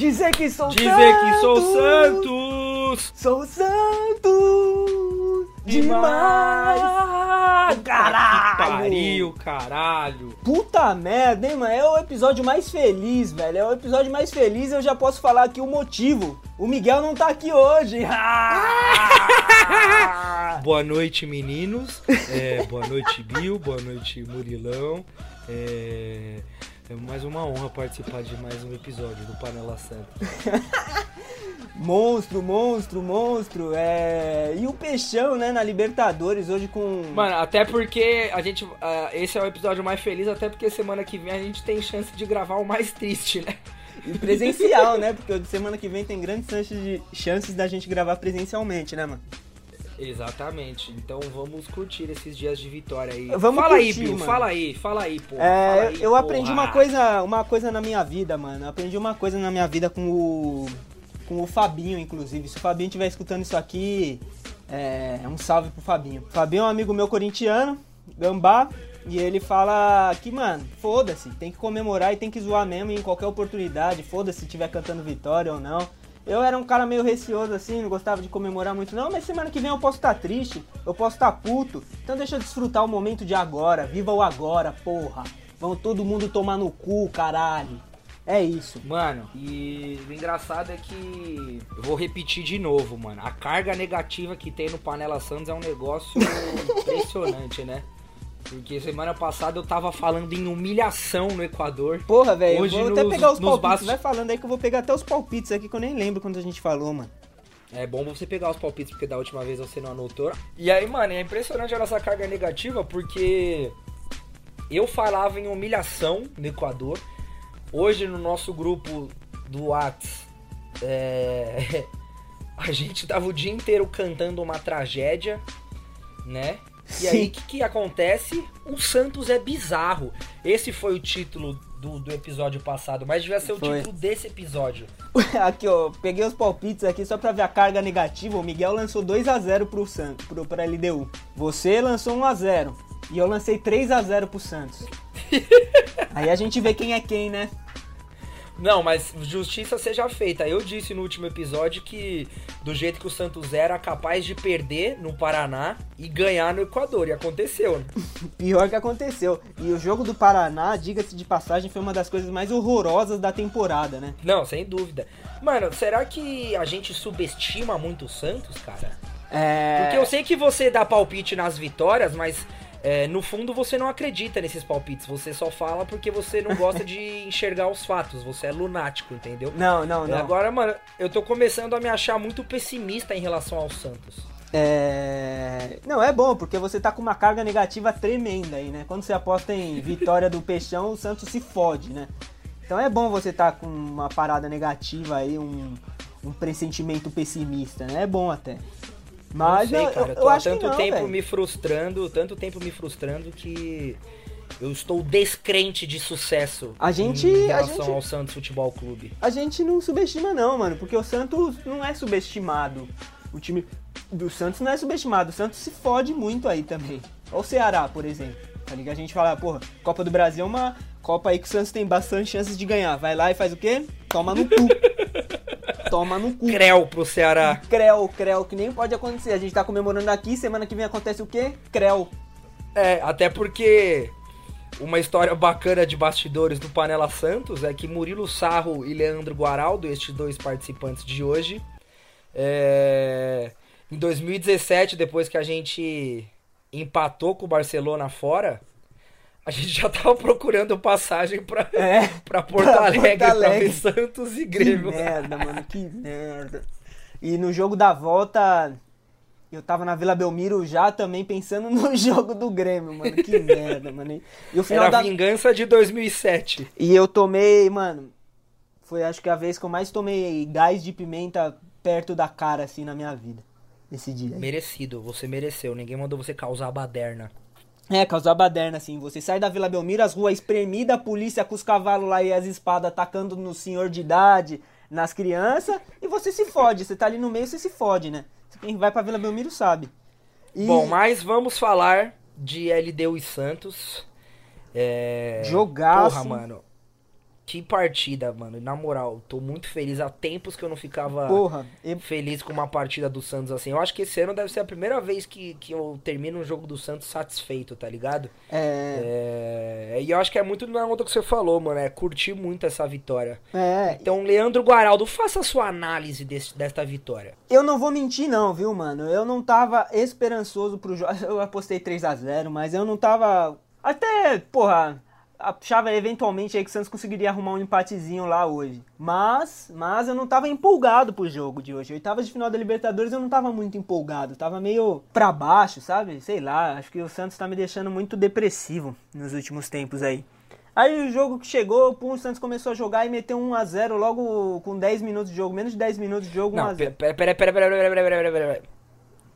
dizer que sou Dizer santo. que sou Santos! Sou santo demais. Caralho. Que pariu, caralho! Puta merda, hein, mano? É o episódio mais feliz, velho. É o episódio mais feliz. Eu já posso falar aqui o motivo. O Miguel não tá aqui hoje. Boa noite, meninos. É, boa noite, Bill. Boa noite, Murilão. É, é mais uma honra participar de mais um episódio do Panela Santa. monstro, monstro, monstro. É... E o Peixão, né, na Libertadores hoje com. Mano, até porque a gente. ah, esse é o episódio mais feliz, até porque semana que vem a gente tem chance de gravar o mais triste, né? E presencial, né? Porque semana que vem tem grandes chances, de... chances da gente gravar presencialmente, né, mano? Exatamente. Então vamos curtir esses dias de vitória aí. Vamos fala aí, curtir, Bill. mano. Fala aí, fala aí, pô. É, aí, eu aprendi porra. uma coisa, uma coisa na minha vida, mano. Eu aprendi uma coisa na minha vida com o com o Fabinho, inclusive. Se o Fabinho estiver escutando isso aqui, é um salve pro Fabinho. O Fabinho é um amigo meu corintiano, gambá, e ele fala que, mano, foda-se, tem que comemorar e tem que zoar mesmo em qualquer oportunidade, foda-se se estiver cantando vitória ou não. Eu era um cara meio receoso assim, não gostava de comemorar muito não, mas semana que vem eu posso estar triste, eu posso estar puto. Então deixa eu desfrutar o momento de agora, viva o agora, porra. Vamos todo mundo tomar no cu, caralho. É isso. Mano, e o engraçado é que. Eu vou repetir de novo, mano. A carga negativa que tem no Panela Santos é um negócio impressionante, né? Porque semana passada eu tava falando em humilhação no Equador. Porra, velho, eu Hoje vou até nos- pegar os palpites. basti- Vai falando aí que eu vou pegar até os palpites aqui que eu nem lembro quando a gente falou, mano. É bom você pegar os palpites, porque da última vez você não anotou. E aí, mano, é impressionante a nossa carga negativa, porque eu falava em humilhação no Equador. Hoje, no nosso grupo do Whats, é... a gente tava o dia inteiro cantando uma tragédia, né? E Sim. aí, o que, que acontece? O Santos é bizarro. Esse foi o título do, do episódio passado, mas devia ser o Foi. título desse episódio. aqui, ó, peguei os palpites aqui só pra ver a carga negativa. O Miguel lançou 2x0 pro Santos, pro, pra LDU. Você lançou 1x0. E eu lancei 3x0 pro Santos. aí a gente vê quem é quem, né? Não, mas justiça seja feita. Eu disse no último episódio que do jeito que o Santos era capaz de perder no Paraná e ganhar no Equador. E aconteceu, né? Pior que aconteceu. E o jogo do Paraná, diga-se de passagem, foi uma das coisas mais horrorosas da temporada, né? Não, sem dúvida. Mano, será que a gente subestima muito o Santos, cara? É. Porque eu sei que você dá palpite nas vitórias, mas é, no fundo você não acredita nesses palpites. Você só fala porque você não gosta de enxergar os fatos. Você é lunático, entendeu? Não, não, E não. agora, mano, eu tô começando a me achar muito pessimista em relação ao Santos. É... Não, é bom, porque você tá com uma carga negativa tremenda aí, né? Quando você aposta em vitória do Peixão, o Santos se fode, né? Então é bom você tá com uma parada negativa aí, um, um pressentimento pessimista, né? É bom até. Mas não sei, cara. eu, Eu tô eu há acho que tanto não, tempo velho. me frustrando, tanto tempo me frustrando que eu estou descrente de sucesso A gente- em a relação gente- ao Santos Futebol Clube. A gente não subestima não, mano, porque o Santos não é subestimado. O time do Santos não é subestimado. O Santos se fode muito aí também. Olha o Ceará, por exemplo. Tá ligado? A gente fala, porra, Copa do Brasil é uma Copa aí que o Santos tem bastante chances de ganhar. Vai lá e faz o quê? Toma no cu. Toma no cu. Creu pro Ceará. Creu, creu, que nem pode acontecer. A gente tá comemorando aqui, semana que vem acontece o quê? Creu. É, até porque uma história bacana de bastidores do Panela Santos é que Murilo Sarro e Leandro Guaraldo, estes dois participantes de hoje, é, em 2017, depois que a gente empatou com o Barcelona fora, a gente já tava procurando passagem pra, É. pra Porto Pra Alegre, Porto pra Alegre. ver Santos e Que Grêmio. merda, mano, que merda. E no jogo da volta, eu tava na Vila Belmiro já também pensando no jogo do Grêmio, mano. Que merda, mano. E o final Era da. vingança de 2007. E eu tomei, mano. Foi acho que a vez que eu mais tomei gás de pimenta perto da cara, assim, na minha vida. Esse dia. Merecido, você mereceu. Ninguém mandou você causar a baderna. É, causar baderna, assim. Você sai da Vila Belmiro, as ruas espremidas, a polícia com os cavalos lá e as espadas atacando no senhor de idade, nas crianças, e você se fode. Você tá ali no meio, você se fode, né? Quem vai pra Vila Belmiro sabe. E- Bom, mas vamos falar de LDU e Santos. É... Jogaço. Porra, mano. Que partida, mano. Na moral, tô muito feliz. Há tempos que eu não ficava Porra, e- feliz com uma partida do Santos assim. Eu acho que esse ano deve ser a primeira vez que, que eu termino um jogo do Santos satisfeito, tá ligado? é, É... E eu acho que é muito na onda que você falou, mano. É curtir muito essa vitória. é, Então, Leandro Guaraldo, faça a sua análise desse, desta vitória. eu não vou mentir não, viu, mano? Eu não tava esperançoso pro jogo. Eu apostei 3 a 0 mas eu não tava. Até, porra, achava eventualmente aí que o Santos conseguiria arrumar um empatezinho lá hoje. Mas, mas eu não tava empolgado pro jogo de hoje. Oitavas de final da Libertadores eu não tava muito empolgado. Tava meio pra baixo, sabe? Sei lá, acho que o Santos tá me deixando muito depressivo nos últimos tempos aí. Aí o jogo que chegou, pum, o Santos começou a jogar e meteu 1 a 0 logo com 10 minutos de jogo, menos de 10 minutos de jogo, 1 a Não, 0. pera, pera, pera, pera, pera,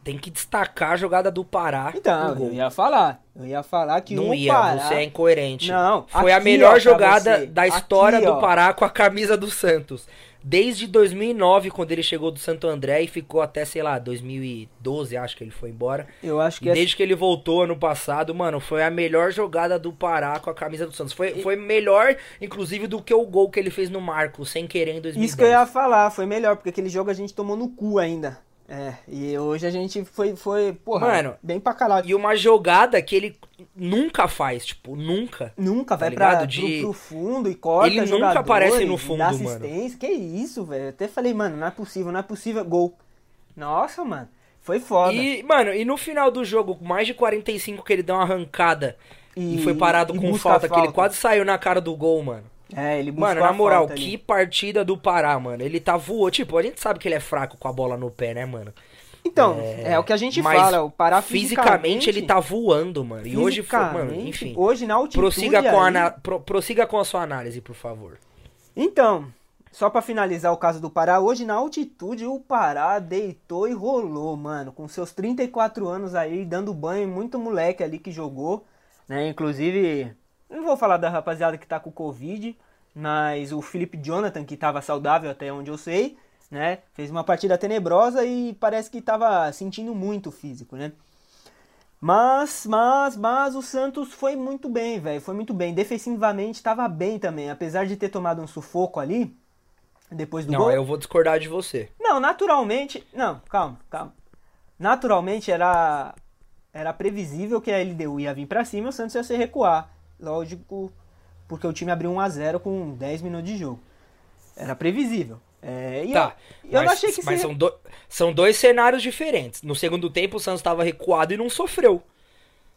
Tem que destacar a jogada do Pará. Então, eu ia falar. Eu ia falar que Não ia, Pará... você é incoerente. Não, Foi a aqui, melhor ó, jogada você. da história Aqui, do. Pará com a camisa do Santos. Desde 2009, quando ele chegou do Santo André e ficou até, sei lá, 2012, acho que ele foi embora. Eu acho que E é... desde que ele voltou ano passado, mano, foi a melhor jogada do Pará com a camisa do Santos. Foi, foi melhor, inclusive, do que o gol que ele fez no Marco, sem querer, em 2010. Isso que eu ia falar, foi melhor, porque aquele jogo a gente tomou no cu ainda. É, e hoje a gente foi, foi porra, Mano, bem pra caralho. E uma jogada que ele nunca faz, tipo, nunca. Nunca vai tá pra, ligado? pro, De- pro fundo e corta Ele nunca aparece no fundo, dá mano. assistência. Que isso, velho. Até falei, mano, não é possível, não é possível. Gol. Nossa, mano. Foi foda. E, mano, e no final do jogo, mais de 45 que ele deu uma arrancada e, E- foi parado e com falta, a que ele falta. quase saiu na cara do gol, mano. É, ele Mano, na a moral, falta ali. que partida do Pará, mano. Ele tá voando. Tipo, a gente sabe que ele é fraco com a bola no pé, né, mano? Então, é, o que a gente fala, o Pará fisicamente, ele tá voando, mano. E hoje foi, mano, fisicamente, enfim. Hoje na altitude Prossiga com, a, aí- ana- pro- prossiga com a sua análise, por favor. Então, só pra finalizar o caso do Pará, hoje na altitude o Pará deitou e rolou, mano, com seus 34 anos aí, dando banho em muito moleque ali que jogou, né? Inclusive, não vou falar da rapaziada que tá com Covid, mas o Felipe Jonathan, que tava saudável até onde eu sei, né? Fez uma partida tenebrosa e parece que tava sentindo muito o físico, né? Mas, mas, mas o Santos foi muito bem, velho. Foi muito bem. Defensivamente estava bem também. Apesar de ter tomado um sufoco ali, depois do Não, gol. eu vou discordar de você. Não, naturalmente. Não, calma, calma. Naturalmente era. Era previsível que a LDU ia vir pra cima e o Santos ia se recuar. Lógico, porque o time abriu 1x0 com 10 minutos de jogo. Era previsível. É, e Tá, eu, eu mas, não achei que mas se- são, do- são dois cenários diferentes. No segundo tempo, o Santos tava recuado e não sofreu.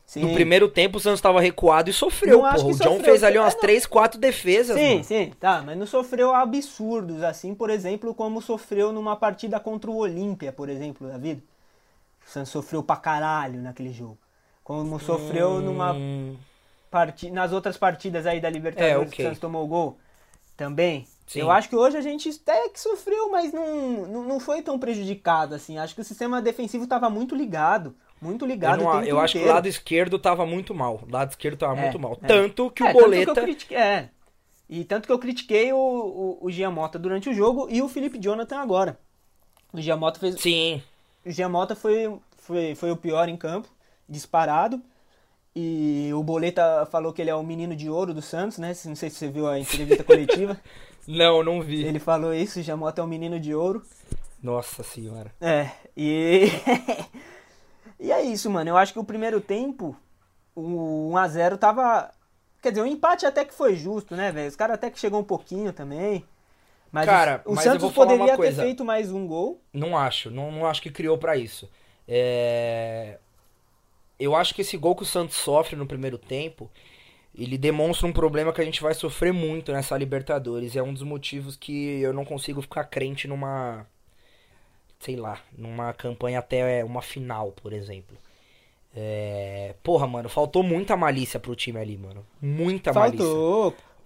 Sim. No primeiro tempo, o Santos tava recuado e sofreu, porra. O que John sofreu. fez ali umas É, não. três, quatro defesas, Sim, mano. sim, tá, mas não sofreu absurdos, assim, por exemplo, como sofreu numa partida contra o Olímpia, por exemplo, David. O Santos sofreu pra caralho naquele jogo. Como sofreu numa Parti nas outras partidas aí da Libertadores É, que ok. o Santos tomou o gol também. Sim. Eu acho que hoje a gente até que sofreu, mas não, não, não foi tão prejudicado, assim. Acho que o sistema defensivo estava muito ligado, muito eu ligado não- o tempo eu acho que o lado esquerdo tava muito mal. O lado esquerdo tava É, muito mal. é. Tanto que É, o tanto Boleta. que eu critiquei, é. E tanto que eu critiquei o, o, o Giamota durante o jogo e o Felipe Jonathan agora. O Giamota fez. Sim. O Giamota foi, foi, foi o pior em campo, disparado. E o Boleta falou que ele é o menino de ouro do Santos, né? Não sei se você viu a entrevista coletiva. Não, não vi. Ele falou isso, o Giamota é o menino de ouro. Nossa senhora. É, e. e é isso, mano. Eu acho que o primeiro tempo, o 1x0 tava. Quer dizer, o empate até que foi justo, né, velho? Os caras até que chegou um pouquinho também. Mas Cara, o, o mas Santos poderia ter feito mais um gol. Não acho. Não, não acho que criou pra isso. É... Eu acho que esse gol que o Santos sofre no primeiro tempo, ele demonstra um problema que a gente vai sofrer muito nessa Libertadores. É um dos motivos que eu não consigo ficar crente numa. Sei lá, numa campanha até uma final, por exemplo. É... Porra, mano, faltou muita malícia pro time ali, mano. Muita malícia.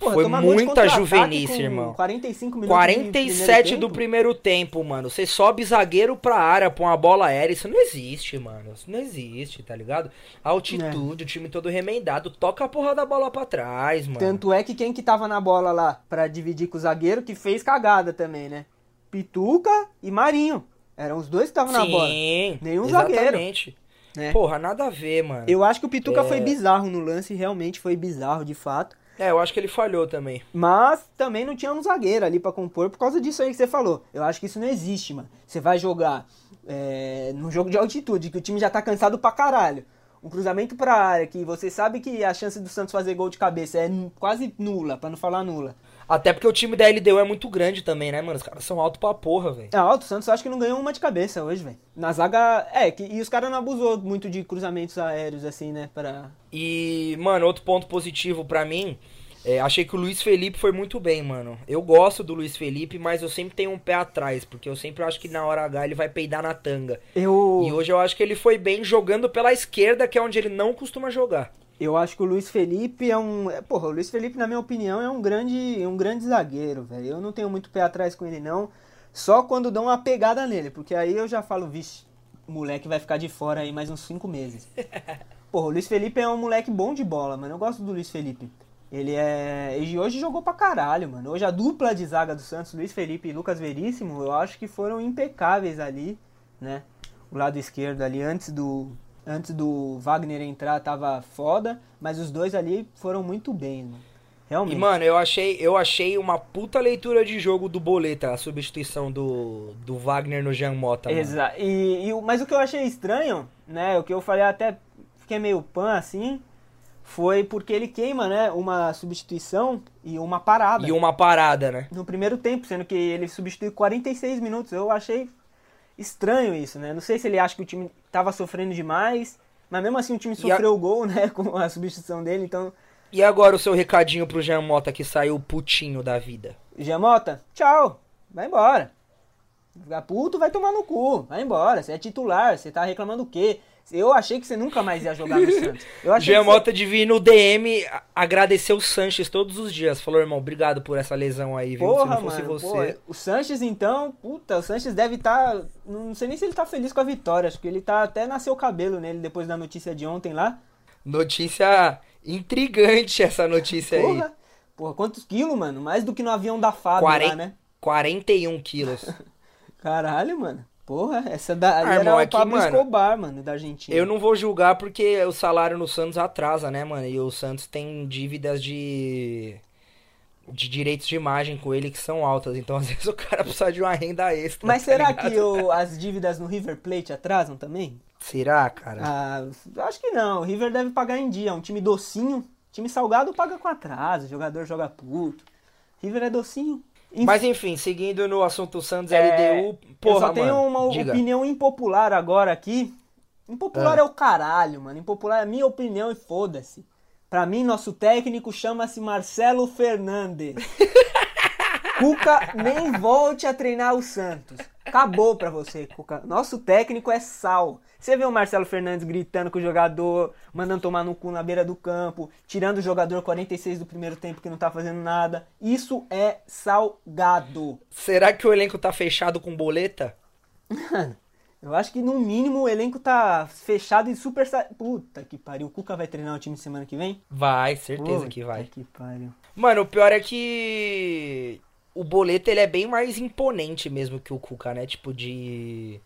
Porra, Foi muita juvenice, com irmão. 45 minutos 47 de do primeiro primeiro tempo, mano. Você sobe zagueiro pra área, põe uma bola aérea. Isso não existe, mano. Isso não existe, tá ligado? Altitude, o time todo remendado. Toca a porra da bola pra trás, mano. Tanto é que quem que tava na bola lá pra dividir com o zagueiro que fez cagada também, né? Pituca e Marinho. Eram os dois que estavam na bola. Sim, Nenhum zagueiro. exatamente. né? Porra, nada a ver, mano. Eu acho que o Pituca É. foi bizarro no lance, realmente foi bizarro, de fato. É, eu acho que ele falhou também. Mas também não tinha um zagueiro ali pra compor por causa disso aí que você falou. Eu acho que isso não existe, mano. Você vai jogar é, num jogo de altitude, que o time já tá cansado pra caralho. Um cruzamento pra área, que você sabe que a chance do Santos fazer gol de cabeça é quase nula, pra não falar nula. Até porque o time da LDU é muito grande também, né, mano? Os caras são alto pra porra, velho. É alto, o Santos acho que não ganhou uma de cabeça hoje, velho. Na zaga. É, que, e os caras não abusou muito de cruzamentos aéreos, assim, né? Pra. E, mano, outro ponto positivo pra mim, é, achei que o Luiz Felipe foi muito bem, mano. Eu gosto do Luiz Felipe, mas eu sempre tenho um pé atrás, porque eu sempre acho que na hora H ele vai peidar na tanga. Eu. E hoje eu acho que ele foi bem jogando pela esquerda, que é onde ele não costuma jogar. Eu acho que o Luiz Felipe é um. é, Porra, o Luiz Felipe, na minha opinião, é um grande, um grande zagueiro, velho. Eu não tenho muito pé atrás com ele, não. Só quando dão uma pegada nele, porque aí eu já falo, vixe, o moleque vai ficar de fora aí mais uns cinco meses. Porra, o Luiz Felipe é um moleque bom de bola, mano. Eu gosto do Luiz Felipe. Ele é. E hoje jogou pra caralho, mano. Hoje a dupla de zaga do Santos, Luiz Felipe e Lucas Veríssimo, eu acho que foram impecáveis ali, né? O lado esquerdo ali, antes do. Antes do Wagner entrar, tava foda, mas os dois ali foram muito bem, mano. Realmente. E, mano, eu achei, eu achei uma puta leitura de jogo do Boleta, a substituição do, do Wagner no Jean Mota, mano. Exa e, e mas o que eu achei estranho, né? O que eu falei até fiquei meio pan assim, foi porque ele queima, né? Uma substituição e uma parada. E uma parada, né? No primeiro tempo, sendo que ele substituiu 46 minutos. Eu achei estranho isso, né? Não sei se ele acha que o time tava sofrendo demais, mas mesmo assim o time sofreu o gol, né? Com a substituição dele, então. E agora o seu recadinho pro Jean Mota que saiu putinho da vida. Jamota, tchau, vai embora. Ficar puto, vai tomar no cu, vai embora. Você é titular, você tá reclamando o quê? Eu achei que você nunca mais ia jogar no Santos. Eu achei Jean que você- Mota devia ir no DM agradecer o Sanches todos os dias. Falou, irmão, obrigado por essa lesão aí, viu? Porra, Se não fosse mano, você. o Sanches então, puta, o Sanches deve estar, não sei nem se ele tá feliz com a vitória, acho que ele tá até nasceu o cabelo nele depois da notícia de ontem lá. Notícia intrigante essa notícia aí. Porra, porra, quantos quilos, mano? Mais do que no avião da Fábio lá, 40, né? 41 quilos. Caralho, mano. Porra, essa da ali Ah, era o é Pablo mano, Escobar, mano, da Argentina. Eu não vou julgar porque o salário no Santos atrasa, né, mano? E o Santos tem dívidas de. de direitos de imagem com ele que são altas. Então, às vezes, o cara precisa de uma renda extra. Mas tá será ligado? que o- as dívidas no River Plate atrasam também? Será, cara? Ah, acho que não. O River deve pagar em dia. É um time docinho. Time salgado paga com atraso. O jogador joga puto. River é docinho. Enfim, Mas enfim, seguindo no assunto Santos é, LDU, porra, eu só tenho mano, uma diga. opinião impopular agora aqui. Impopular Ah. é o caralho, mano. Impopular é a minha opinião e foda-se. Pra mim, nosso técnico chama-se Marcelo Fernandes. Cuca nem volte a treinar o Santos. Acabou pra você, Cuca. Nosso técnico é sal. Você vê o Marcelo Fernandes gritando com o jogador, mandando tomar no cu na beira do campo, tirando o jogador 46 do primeiro tempo que não tá fazendo nada. Isso é salgado. Será que o elenco tá fechado com boleta? Eu acho que no mínimo o elenco tá fechado e super. Puta que pariu. O Cuca vai treinar o time semana que vem? Vai, certeza que Puta vai. que pariu. Mano, o pior é que o Boleta ele é bem mais imponente mesmo que o Cuca, né? Tipo de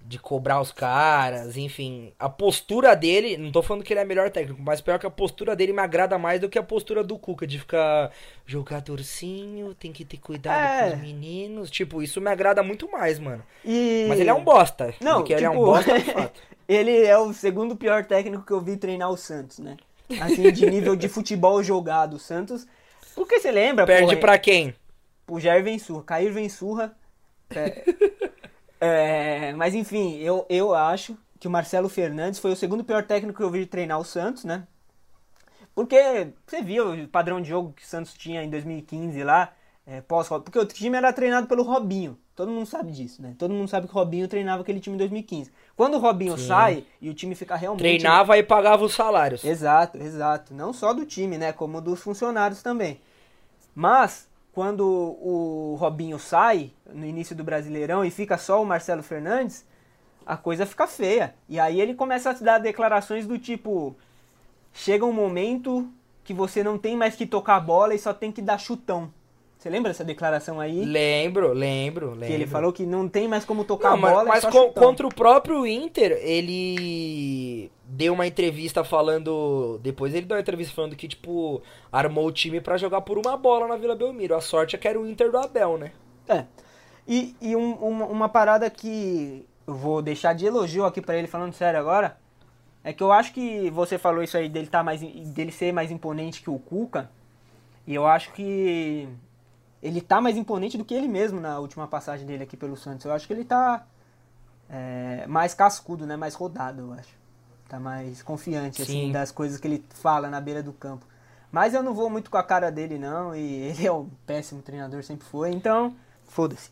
de cobrar os caras, enfim, a postura dele, não tô falando que ele é melhor técnico, mas pior que a postura dele me agrada mais do que a postura do Cuca de ficar jogadorzinho, tem que ter cuidado É. com os meninos, tipo, isso me agrada muito mais, mano. E... Mas ele é um bosta, Não, porque ele é um tipo, bosta de fato. ele é o segundo pior técnico que eu vi treinar o Santos, né? Assim, de nível de futebol jogado. O Santos. Porque você lembra, Perde pô, pra quem? O Jair Vensurra, Cair Vensurra. É, é, mas enfim, eu, eu acho que o Marcelo Fernandes foi o segundo pior técnico que eu vi treinar o Santos, né? Porque você viu o padrão de jogo que o Santos tinha em 2015 lá, é, pós porque o time era treinado pelo Robinho. Todo mundo sabe disso, né? Todo mundo sabe que o Robinho treinava aquele time em 2015. Quando o Robinho Sim. sai e o time fica realmente Treinava e pagava os salários. Exato, exato. Não só do time, né? Como dos funcionários também. Mas, quando o Robinho sai no início do Brasileirão e fica só o Marcelo Fernandes, a coisa fica feia. E aí ele começa a dar declarações do tipo: chega um momento que você não tem mais que tocar a bola e só tem que dar chutão. Você lembra dessa declaração aí? Lembro, lembro, lembro. Que ele falou que não tem mais como tocar Não, a bola. mas, é mas só co- contra o próprio Inter, ele deu uma entrevista falando. Depois ele deu uma entrevista falando que, tipo, armou o time pra jogar por uma bola na Vila Belmiro. A sorte é que era o Inter do Abel, né? É. E, e um- uma, uma parada que eu vou deixar de elogio aqui pra ele, falando sério agora, é que eu acho que você falou isso aí dele, tá mais, dele ser mais imponente que o Cuca, e eu acho que ele tá mais imponente do que ele mesmo na última passagem dele aqui pelo Santos. Eu acho que ele tá é, mais cascudo, né? Mais rodado, eu acho. Tá mais confiante, assim, Sim. das coisas que ele fala na beira do campo. Mas eu não vou muito com a cara dele, não. E ele é um péssimo treinador, sempre foi. Então, foda-se.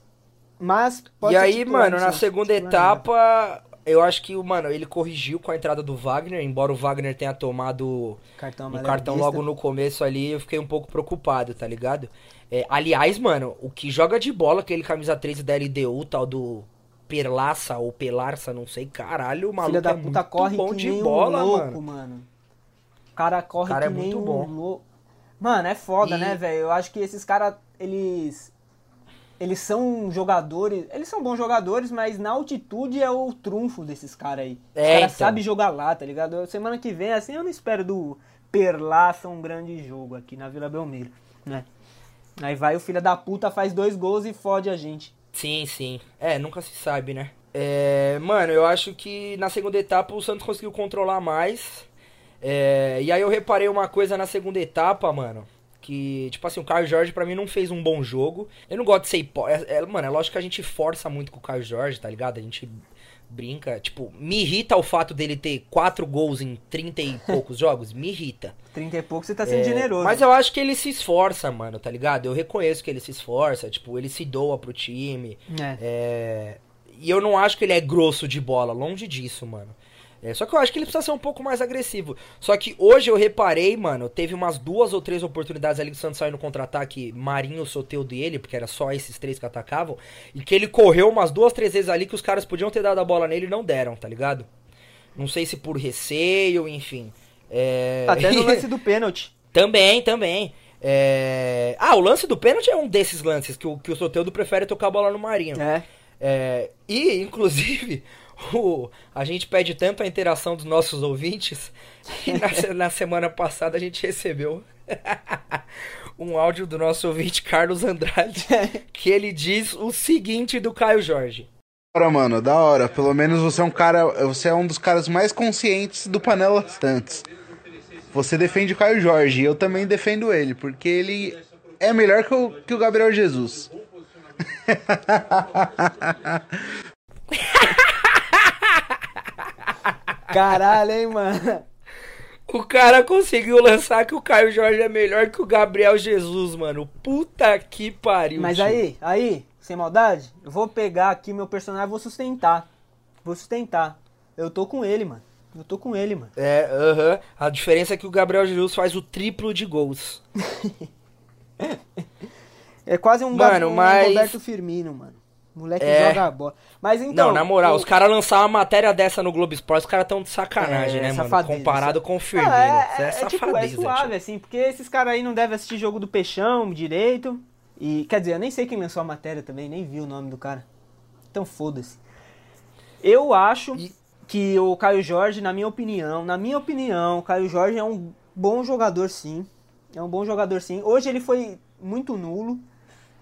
Mas pode e ser aí, titular mano, no na segunda ainda. etapa, eu acho que, mano, ele corrigiu com a entrada do Wagner, embora o Wagner tenha tomado Cartão um cartão logo no começo ali, eu fiquei um pouco preocupado, tá ligado? É, aliás, mano, o que joga de bola, aquele camisa 13 da LDU, tal do Perlaça ou Pelarça, não sei, caralho, o maluco Filha da é puta corre bom de bola, um louco, mano. mano. O cara corre Cara, que é nem muito um bom. louco. Mano, é foda, E- né, velho? Eu acho que esses caras, eles. Eles são jogadores. Eles são bons jogadores, mas na altitude é o trunfo desses caras aí. Os É, caras então. sabem jogar lá, tá ligado? Semana que vem, assim, eu não espero do Perlaça um grande jogo aqui na Vila Belmiro, né? Aí vai o filho da puta, faz dois gols e fode a gente. Sim, sim. É, nunca se sabe, né? É, mano, eu acho que na segunda etapa o Santos conseguiu controlar mais. É, e aí eu reparei uma coisa na segunda etapa, mano. Que, tipo assim, o Caio Jorge pra mim não fez um bom jogo. Eu não gosto de ser hipó... é, é, Mano, é lógico que a gente força muito com o Caio Jorge, tá ligado? A gente brinca. Tipo, me irrita o fato dele ter quatro gols em 30 e poucos jogos. Me irrita. 30 e pouco você tá sendo É, generoso. Mas eu acho que ele se esforça, mano, tá ligado? Eu reconheço que ele se esforça, tipo, ele se doa pro time. É. É, E eu não acho que ele é grosso de bola, longe disso, mano. É, só que eu acho que ele precisa ser um pouco mais agressivo. Só que hoje eu reparei, mano, teve umas duas ou três oportunidades ali que o Santos saiu no contra-ataque, Marinho, Soteudo e ele, porque era só esses três que atacavam, e que ele correu umas duas, três vezes ali que os caras podiam ter dado a bola nele e não deram, tá ligado? Não sei se por receio, enfim. É... Até no lance do pênalti. Também, também. É... Ah, o lance do pênalti é um desses lances que o, que o Soteudo prefere tocar a bola no Marinho. É. É, e, inclusive, o, a gente pede tanto a interação dos nossos ouvintes que na, na semana passada a gente recebeu um áudio do nosso ouvinte Carlos Andrade que ele diz o seguinte do Caio Jorge. Da hora, mano, da hora. Pelo menos você é um cara. Você é um dos caras mais conscientes do Panela Santos. Você defende o Caio Jorge, e eu também defendo ele, porque ele é melhor que o, que o Gabriel Jesus. Caralho, hein, mano. O cara conseguiu lançar que o Caio Jorge é melhor que o Gabriel Jesus, mano. Puta que pariu. Mas tio. aí, aí, sem maldade, eu vou pegar aqui meu personagem e vou sustentar. Vou sustentar. Eu tô com ele, mano. Eu tô com ele, mano. É, aham. A diferença é que o Gabriel Jesus faz o triplo de gols. É quase um, Mano, um mas- Roberto Firmino, mano. Moleque É. joga a bola. Mas então. não, na moral, o- os caras lançaram uma matéria dessa no Globo Esporte, os caras tão de sacanagem, É, né, mano? safadeza. Comparado com o Firmino. Ah, é, é, é, tipo, é suave, tio. assim, porque esses caras aí não devem assistir jogo do Peixão direito. E, quer dizer, eu nem sei quem lançou a matéria também, nem vi o nome do cara. Então foda-se. Eu acho E- que o Caio Jorge, na minha opinião, na minha opinião, o Caio Jorge é um bom jogador sim. É um bom jogador sim. Hoje ele foi muito nulo.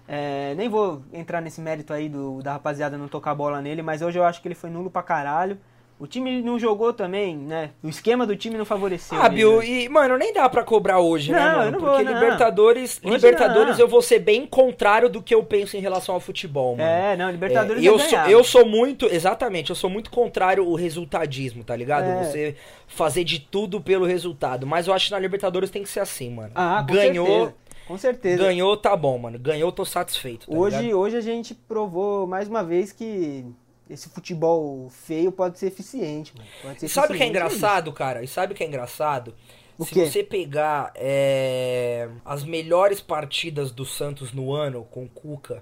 É, nem vou entrar nesse mérito aí do, da rapaziada não tocar a bola nele, mas hoje eu acho que ele foi nulo pra caralho. O time não jogou também, né? O esquema do time não favoreceu. Ah, Bill, e, mano, nem dá pra cobrar hoje, né, Não, eu mano? não Porque vou, não. Libertadores, Hoje Libertadores não. eu vou ser bem contrário do que eu penso em relação ao futebol, mano. É, não, Libertadores É, eu, é sou, eu sou muito, exatamente, eu sou muito contrário ao resultadismo, tá ligado? É. Você fazer de tudo pelo resultado. Mas eu acho que na Libertadores tem que ser assim, mano. Ah, Ganhou, certeza. Com certeza. ganhou, tá bom, mano. Ganhou, tô satisfeito. Tá Hoje, ligado? hoje a gente provou mais uma vez que esse futebol feio pode ser eficiente, mano. Pode ser E sabe o que é engraçado, cara? E sabe o que é engraçado? O Se quê? você pegar é, as melhores partidas do Santos no ano com o Cuca,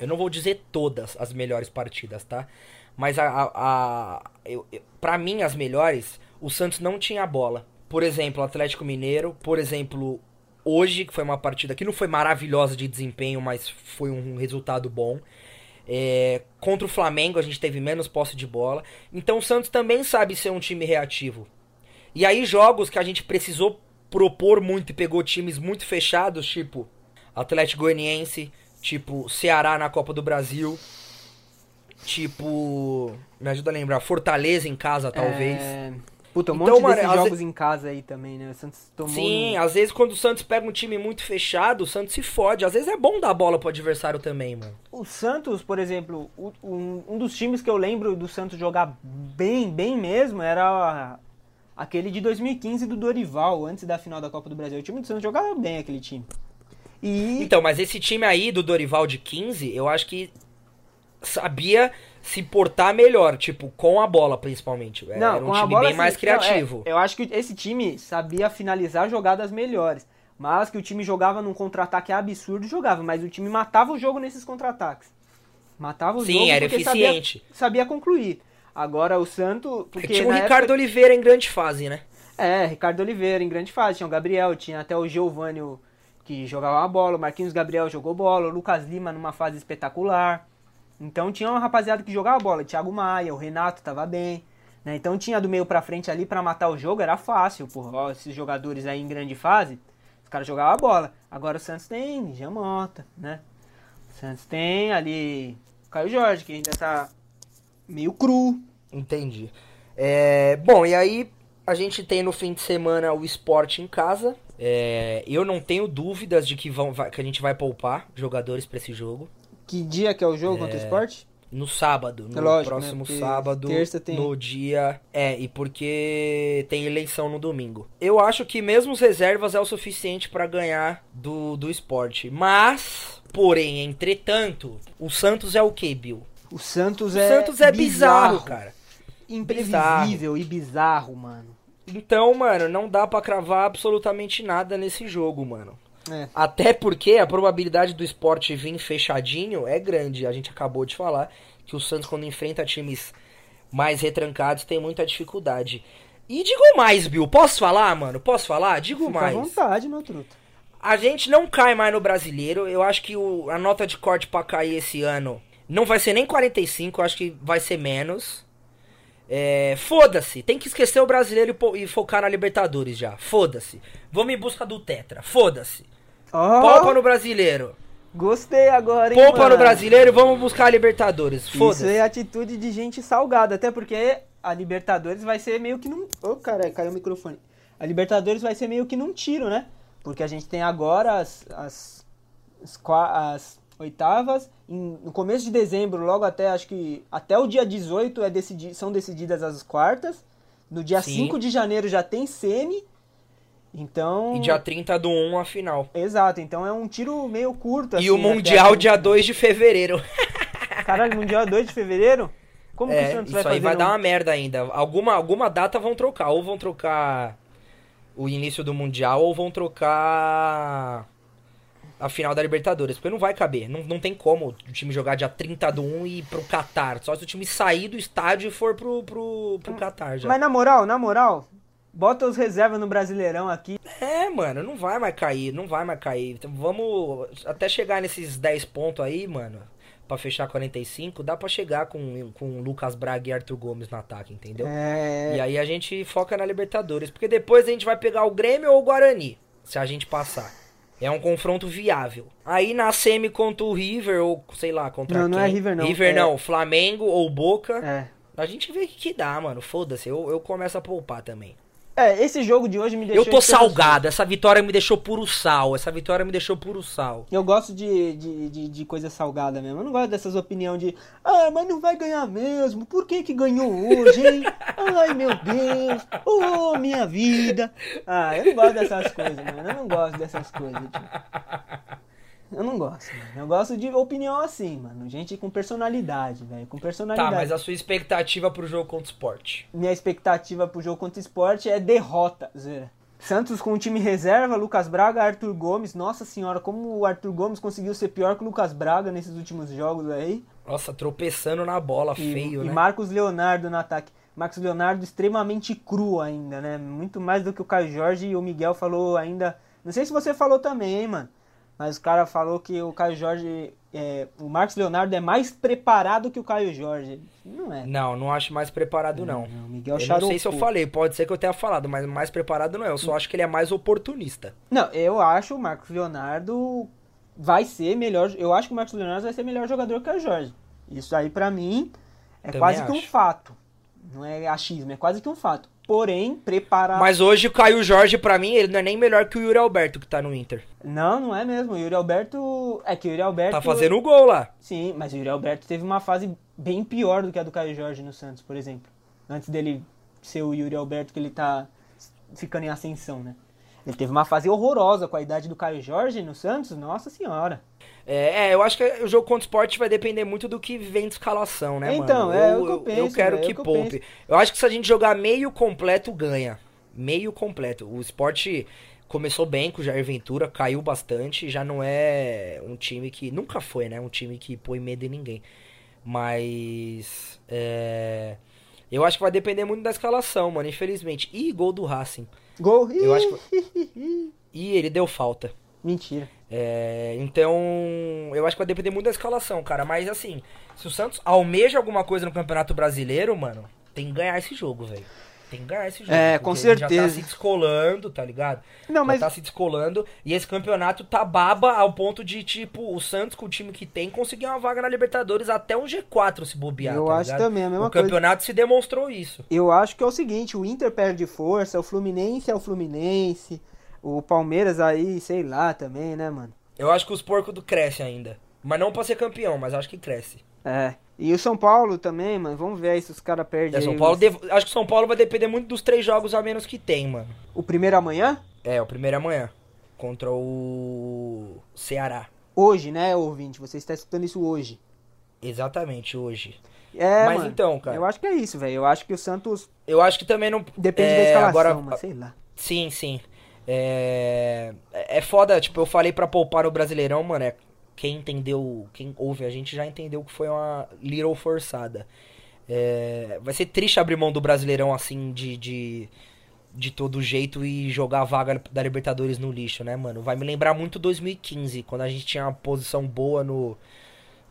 eu não vou dizer todas as melhores partidas, tá? Mas a, a, a- eu, eu- pra mim, as melhores, o Santos não tinha bola. Por exemplo, o Atlético Mineiro, por exemplo, hoje, que foi uma partida que não foi maravilhosa de desempenho, mas foi um resultado bom. É, contra o Flamengo a gente teve menos posse de bola. Então o Santos também sabe ser um time reativo. E aí jogos que a gente precisou propor muito e pegou times muito fechados, tipo Atlético Goianiense, tipo Ceará na Copa do Brasil, tipo, me ajuda a lembrar, Fortaleza em casa talvez. É... Puta, um Então, monte mano, desses às jogos ve- em casa aí também, né? O Santos tomou. Sim, no- às vezes quando o Santos pega um time muito fechado, o Santos se fode. Às vezes é bom dar bola pro adversário também, mano. O Santos, por exemplo, um, um dos times que eu lembro do Santos jogar bem, bem mesmo, era aquele de 2015 do Dorival, antes da final da Copa do Brasil. O time do Santos jogava bem aquele time. E Então, mas esse time aí do Dorival de 15, eu acho que sabia se portar melhor, tipo, com a bola principalmente. não, Era um time a bola bem assim, mais não, é, criativo. eu acho que esse time sabia finalizar jogadas melhores. Mas que o time jogava num contra-ataque absurdo, jogava. Mas o time matava o jogo nesses contra-ataques. Matava o Sim, jogo era eficiente. Sabia, sabia concluir. Agora o Santos... Porque Tinha o Ricardo época- Oliveira em grande fase, né? É, Ricardo Oliveira em grande fase. Tinha o Gabriel, tinha até o Giovanni que jogava uma bola. O Marquinhos Gabriel jogou bola. O Lucas Lima numa fase espetacular. Então tinha uma rapaziada que jogava bola. Thiago Maia, o Renato tava bem. né? Então tinha do meio pra frente ali pra matar o jogo, era fácil. Porra, ó, esses jogadores aí em grande fase, os caras jogavam bola. Agora o Santos tem Jamota, né? O Santos tem ali o Caio Jorge, que ainda tá meio cru. Entendi. É, bom, e aí a gente tem no fim de semana o esporte em casa. É, eu não tenho dúvidas de que, vão, que a gente vai poupar jogadores pra esse jogo. Que dia que é o jogo contra o esporte? No sábado, no É lógico, né? próximo Porque sábado, terça tem- no dia. É, e porque tem eleição no domingo. Eu acho que mesmo os reservas é o suficiente pra ganhar do, do esporte. Mas, porém, entretanto, o Santos é o que, Bill? O Santos O é. Santos é bizarro, cara. Imprevisível e bizarro, mano. Então, mano, não dá pra cravar absolutamente nada nesse jogo, mano. É. Até porque a probabilidade do esporte vir fechadinho é grande. A gente acabou de falar que o Santos, quando enfrenta times mais retrancados, tem muita dificuldade. E digo mais, Bill. Posso falar, mano? Posso falar? Digo Fica mais. à vontade, meu truto. A gente não cai mais no brasileiro. Eu acho que o- a nota de corte pra cair esse ano não vai ser nem 45, eu acho que vai ser menos. É, Foda-se, tem que esquecer o brasileiro e, focar na Libertadores já. Foda-se. Vamos em busca do Tetra. Foda-se. Ó, Poupa no brasileiro. gostei agora, hein, Poupa mano. no brasileiro e vamos buscar a Libertadores. Isso Foda-se. é atitude de gente salgada, até porque a Libertadores vai ser meio que num... Ô, caralho, caiu o microfone. A Libertadores vai ser meio que num tiro, né? Porque a gente tem agora as, as, as, as oitavas, em- no começo de dezembro, logo até, acho que até o dia 18 é decidi, são decididas as quartas. No dia Sim. 5 de janeiro já tem semi. Então... E dia 30 do 1 a final. Exato, então é um tiro meio curto. E assim, o até Mundial a- dia 2 de fevereiro. Caralho, Mundial é 2 de fevereiro? Como que o É, Santos isso vai fazer? aí vai um- dar uma merda ainda. Alguma, alguma data vão trocar. Ou vão trocar o início do Mundial, ou vão trocar a final da Libertadores. Porque não vai caber. Não, não tem como o time jogar dia 30 do 1 e ir pro Qatar. Só se o time sair do estádio e for pro, pro, pro Qatar já. Mas na moral, na moral, bota os reservas no Brasileirão aqui. É, mano, não vai mais cair. Não vai mais cair. Então vamos até chegar nesses 10 pontos aí, mano. Pra fechar 45, dá pra chegar com, com Lucas Braga e Arthur Gomes no ataque, entendeu? É. E aí a gente foca na Libertadores. Porque depois a gente vai pegar o Grêmio ou o Guarani. Se a gente passar. É um confronto viável. Aí na semi contra o River, ou sei lá, contra Não, não quem. é River, não. River É- não, Flamengo ou Boca. É. A gente vê o que, que dá, mano. Foda-se, eu, eu começo a poupar também. É, esse jogo de hoje me deixou. eu tô salgado, essa vitória me deixou puro sal. Essa vitória me deixou puro sal. Eu gosto de, de, de, de coisa salgada mesmo. Eu não gosto dessas opiniões de. Ah, mas não vai ganhar mesmo. Por que que ganhou hoje, hein? Ai, meu Deus. Oh, minha vida. Ah, eu não gosto dessas coisas, mano. Eu não gosto dessas coisas, tio. Eu não gosto, mano. Eu gosto de opinião assim, mano. Gente com personalidade, velho. Com Tá, personalidade. mas a sua expectativa pro jogo contra o Sport? Minha expectativa pro jogo contra o esporte é derrota, Zera. Santos com o time reserva, Lucas Braga, Arthur Gomes. Nossa senhora, como o Arthur Gomes conseguiu ser pior que o Lucas Braga nesses últimos jogos aí. Nossa, tropeçando na bola, E, feio, e né? Marcos Leonardo no ataque. Marcos Leonardo extremamente cru ainda, né? Muito mais do que o Caio Jorge e o Miguel falou ainda Não sei se você falou também, hein, mano. Mas o cara falou que o Caio Jorge. É, o Marcos Leonardo é mais preparado que o Caio Jorge. Não é. Não, não acho mais preparado, não. Não, Miguel eu não sei se eu falei, pode ser que eu tenha falado, mas mais preparado não é. Eu só acho que ele é mais oportunista. Não, eu acho o Marcos Leonardo vai ser melhor. Eu acho que o Marcos Leonardo vai ser melhor jogador que o Caio Jorge. Isso aí, pra mim, é Também quase acho. que um fato. Não é achismo, é quase que um fato. Porém, preparar. Mas hoje o Caio Jorge, pra mim, ele não é nem melhor que o Yuri Alberto que tá no Inter. Não, não é mesmo. O Yuri Alberto. É que o Yuri Alberto. Tá fazendo o gol lá. Sim, mas o Yuri Alberto teve uma fase bem pior do que a do Caio Jorge no Santos, por exemplo. Antes dele ser o Yuri Alberto que ele tá ficando em ascensão, né? Ele teve uma fase horrorosa com a idade do Caio Jorge no Santos, nossa senhora. É, é, eu acho que o jogo contra o esporte vai depender muito do que vem de escalação, né, Então, mano? é eu, o que eu penso, quero velho, é que eu poupe. penso. Eu acho que se a gente jogar meio completo, ganha. Meio completo. O esporte começou bem com o Jair Ventura, caiu bastante, já não é um time que. Nunca foi, né? Um time que põe medo em ninguém. Mas. É. Eu acho que vai depender muito da escalação, mano, infelizmente. Ih, gol do Racing. Gol. Eu acho Ih, ele deu falta. Mentira. É, então, eu acho que vai depender muito da escalação, cara. Mas assim, se o Santos almeja alguma coisa no Campeonato Brasileiro, mano, tem que ganhar esse jogo, velho. Tem esse jogo. É, com ele Já tá certeza. se descolando, tá ligado? Não, Já mas- tá se descolando. E esse campeonato tá baba ao ponto de, tipo, o Santos, com o time que tem, conseguir uma vaga na Libertadores até um G4 se bobear. Eu tá acho ligado? também, a mesma O coisa. campeonato se demonstrou isso. Eu acho que é o seguinte, o Inter perde força, o Fluminense é o Fluminense, o Palmeiras aí, sei lá também, né, mano? Eu acho que os porcos do crescem ainda. Mas não pra ser campeão, mas acho que cresce. É. E o São Paulo também, mano, vamos ver aí se os caras perdem É, São Paulo dev- Acho que o São Paulo vai depender muito dos três jogos a menos que tem, mano. o primeiro amanhã? É, o primeiro é amanhã. Contra o Ceará. Hoje, né, ouvinte? Você está escutando isso hoje. Exatamente, hoje. É, Mas mano, então, cara. Eu acho que é isso, velho. Eu acho que o Santos Eu acho que também não. depende é, da escalação, agora, mano, sei lá. Sim, sim. É... é foda, tipo, eu falei pra poupar o Brasileirão, mano. É... Quem entendeu, quem ouve a gente já entendeu que foi uma little forçada. É... Vai ser triste abrir mão do Brasileirão assim de, de, de todo jeito e jogar a vaga da Libertadores no lixo, né, mano? Vai me lembrar muito 2015, quando a gente tinha uma posição boa no,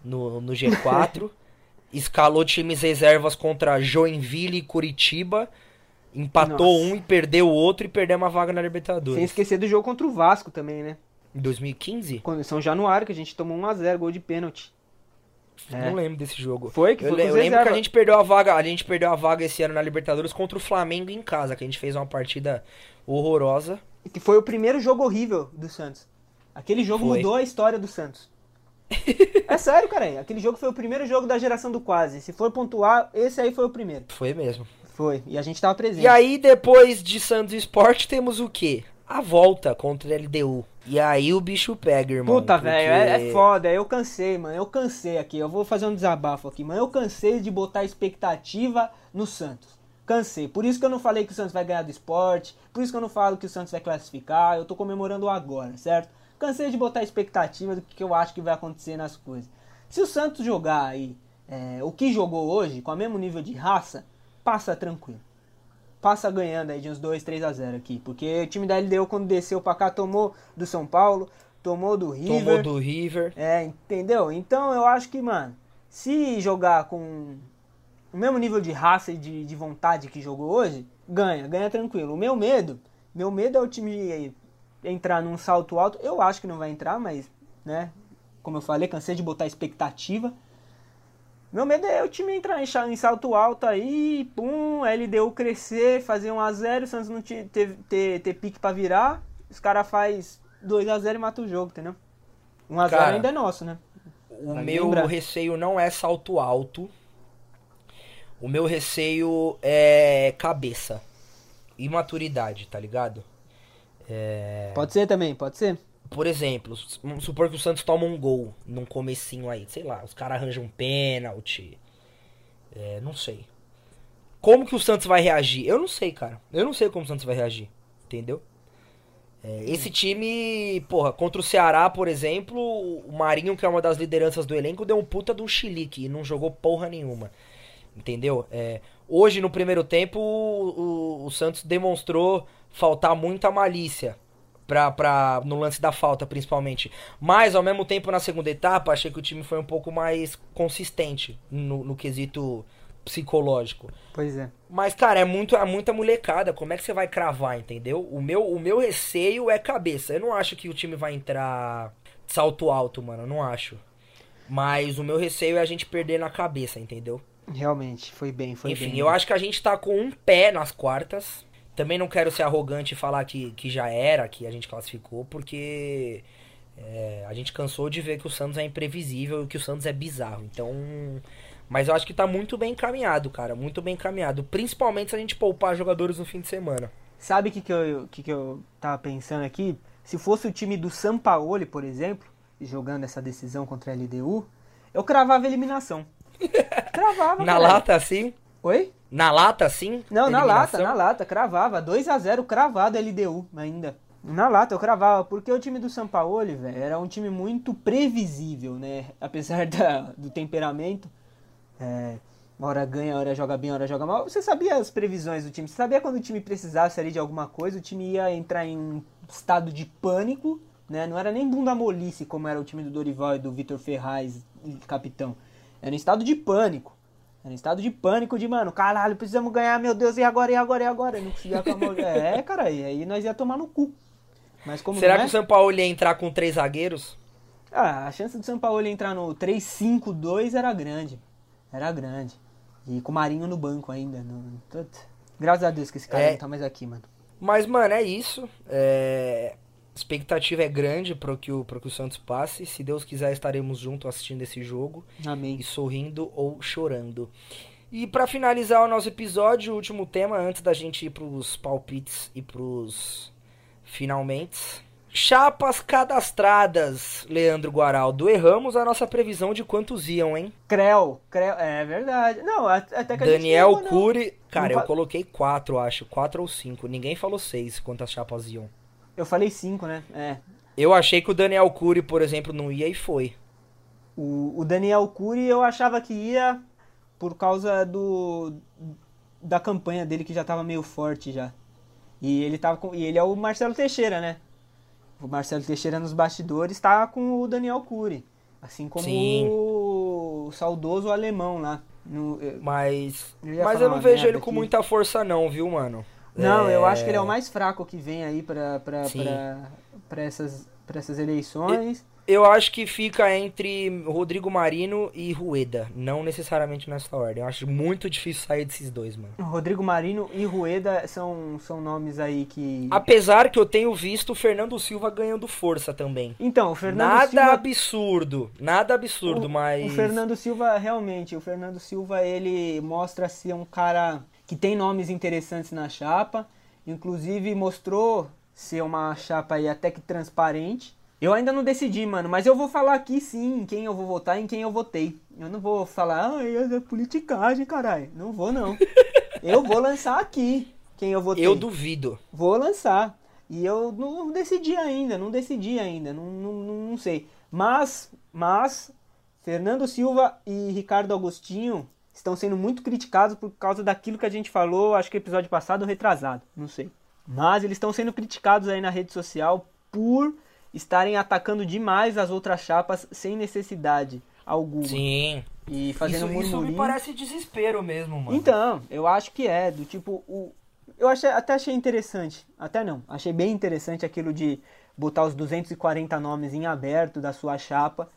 no, no G4. escalou times reservas contra Joinville e Curitiba. Empatou Nossa. um e perdeu o outro e perdeu uma vaga na Libertadores. Sem esquecer do jogo contra o Vasco também, né? Em 2015? Quando em São Januário, que a gente tomou 1x0, gol de pênalti. É. Não lembro desse jogo. Foi, que eu, foi eu os lembro que a gente perdeu a vaga, a gente perdeu a vaga esse ano na Libertadores contra o Flamengo em casa, que a gente fez uma partida horrorosa. E Que foi o primeiro jogo horrível do Santos. Aquele jogo Foi. mudou a história do Santos. é sério, cara. Aquele jogo foi o primeiro jogo da geração do quase. Se for pontuar, esse aí foi o primeiro. Foi mesmo. Foi. E a gente tava presente. E aí depois de Santos Sport temos o quê? A volta contra o LDU. E aí o bicho pega, irmão. Puta, porque- velho, é, é foda. Eu cansei, mano. Eu cansei aqui. Eu vou fazer um desabafo aqui, mano. Eu cansei de botar expectativa no Santos. Cansei. Por isso que eu não falei que o Santos vai ganhar do esporte. Por isso que eu não falo que o Santos vai classificar. Eu tô comemorando agora, certo? Cansei de botar expectativa do que eu acho que vai acontecer nas coisas. Se o Santos jogar aí é, o que jogou hoje, com o mesmo nível de raça, passa tranquilo. Passa ganhando aí de uns 2, 3 a 0 aqui. Porque o time da LDU, quando desceu pra cá, tomou do São Paulo, tomou do River. Tomou do River. É, entendeu? Então eu acho que, mano, se jogar com o mesmo nível de raça e de, de vontade que jogou hoje, ganha, ganha tranquilo. O meu medo, meu medo é o time entrar num salto alto. Eu acho que não vai entrar, mas, né, como eu falei, cansei de botar expectativa. Meu medo é o time entrar em, salto alto aí, pum, LDU crescer, fazer 1x0, o Santos não te- ter, ter, ter pique pra virar, os caras faz 2x0 e mata o jogo, entendeu? 1x0 Cara, ainda é nosso, né? O Vai meu lembrar. receio não é salto alto. O meu receio é cabeça. Imaturidade, tá ligado? É... Pode ser também, pode ser. Por exemplo, vamos supor que o Santos toma um gol num comecinho aí, sei lá, os caras arranjam um pênalti. É, não sei. Como que o Santos vai reagir? Eu não sei, cara. Eu não sei como o Santos vai reagir. Entendeu? É, esse time, porra, contra o Ceará, por exemplo, o Marinho, que é uma das lideranças do elenco, deu um puta de um chilique e não jogou porra nenhuma. Entendeu? É, hoje, no primeiro tempo, o, o- o Santos demonstrou faltar muita malícia. Pra, pra, no lance da falta, principalmente. Mas, ao mesmo tempo, na segunda etapa, achei que o time foi um pouco mais consistente no, no quesito psicológico. Pois é. Mas, cara, é, muito, é muita molecada. Como é que você vai cravar, entendeu? O meu, o meu receio é cabeça. Eu não acho que o time vai entrar salto alto, mano. Eu não acho. Mas o meu receio é a gente perder na cabeça, entendeu? Realmente, foi bem, foi Enfim, bem. eu acho que a gente tá com um pé nas quartas. Também não quero ser arrogante e falar que, que já era, que a gente classificou, porque é, a gente cansou de ver que o Santos é imprevisível e que o Santos é bizarro. Então. Mas eu acho que tá muito bem encaminhado, cara. Muito bem encaminhado. Principalmente se a gente poupar jogadores no fim de semana. Sabe o que, que, eu, que, que eu tava pensando aqui? Se fosse o time do Sampaoli, por exemplo, jogando essa decisão contra a LDU, eu cravava a eliminação. Cravava, Na cara. lata, assim? Oi? Na lata, assim? Não, na lata, na lata, cravava. 2 a 0 cravado LDU ainda. Na lata eu cravava, porque o time do Sampaoli, velho, era um time muito previsível, né? Apesar da, do temperamento. É, uma hora ganha, uma hora joga bem, uma hora joga mal. Você sabia as previsões do time? Você sabia quando o time precisasse ali de alguma coisa, o time ia entrar em um estado de pânico, né? Não era nem bunda molice como era o time do Dorival e do Vitor Ferraz, capitão. Era um estado de pânico. Era um estado de pânico de, mano, caralho, precisamos ganhar, meu Deus, e agora, e agora, e agora? Eu não conseguia acalmar. o- É, cara, e aí nós ia tomar no cu. Mas como Será que é, o São Paulo ia entrar com três zagueiros? ah, a chance do São Paulo entrar no 3-5-2 era grande. Era grande. E com o Marinho no banco ainda. no-. Graças a Deus que esse cara É. não tá mais aqui, mano. Mas, mano, é isso. É... Expectativa é grande pro que, o, que o Santos passe. Se Deus quiser, estaremos juntos assistindo esse jogo. Amém. E sorrindo ou chorando. E pra finalizar o nosso episódio, o último tema, antes da gente ir pros palpites e pros finalmente. Chapas cadastradas, Leandro Guaraldo. Erramos a nossa previsão de quantos iam, hein? Creu, Creu, é verdade. Não, a- até que a gente Daniel errou, não. Cury. Cara, Não eu coloquei quatro, acho. Quatro ou cinco. Ninguém falou seis quantas chapas iam. Eu falei 5, né? É. Eu achei que o Daniel Cury, por exemplo, não ia e foi. O, o Daniel Cury eu achava que ia por causa do da campanha dele que já tava meio forte já. E ele tava com, e ele é o Marcelo Teixeira, né? O Marcelo Teixeira nos bastidores tá com o Daniel Cury, assim como Sim. o saudoso alemão lá. No, Mas. Mas eu não vejo ele com aqui. muita força, não, viu, mano? Não, eu É, acho que ele é o mais fraco que vem aí pra essas, pra essas eleições. Eu acho que fica entre Rodrigo Marino e Rueda. Não necessariamente nessa ordem. Eu acho muito difícil sair desses dois, mano. Rodrigo Marino e Rueda são, são nomes aí que. Apesar que eu tenho visto o Fernando Silva ganhando força também. Então, o Fernando nada Silva. absurdo. Nada absurdo, o, mas. O Fernando Silva, realmente, o Fernando Silva, ele mostra ser um cara que tem nomes interessantes na chapa. Inclusive, mostrou ser uma chapa aí até que transparente. Eu ainda não decidi, mano, mas eu vou falar aqui sim em quem eu vou votar e em quem eu votei. Eu não vou falar, ah, é politicagem, caralho. Não vou, não. eu vou lançar aqui quem eu votei. Eu duvido. Vou lançar. E eu não decidi ainda, não decidi ainda, não, não, não, não sei. Mas, mas, Fernando Silva e Ricardo Agostinho estão sendo muito criticados por causa daquilo que a gente falou, acho que episódio passado ou retrasado, não sei. Mas eles estão sendo criticados aí na rede social por estarem atacando demais as outras chapas sem necessidade alguma. Sim. E fazendo isso, isso me murmurinho. parece desespero mesmo, mano. Então, eu acho que é, do tipo, o, eu achei, até achei interessante, até não, achei bem interessante aquilo de botar os 240 nomes em aberto da sua chapa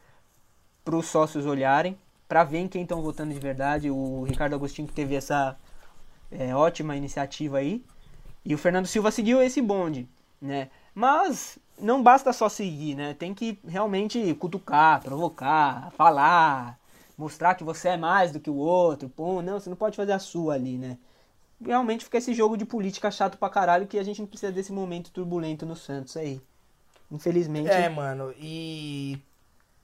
para os sócios olharem, para ver em quem estão votando de verdade. O Ricardo Agostinho que teve essa é, ótima iniciativa aí, e o Fernando Silva seguiu esse bonde, né? Mas não basta só seguir, né? Tem que realmente cutucar, provocar, falar, mostrar que você é mais do que o outro. Pô, não, você não pode fazer a sua ali, né? Realmente fica esse jogo de política chato pra caralho que a gente não precisa desse momento turbulento no Santos aí. Infelizmente. É, mano, e.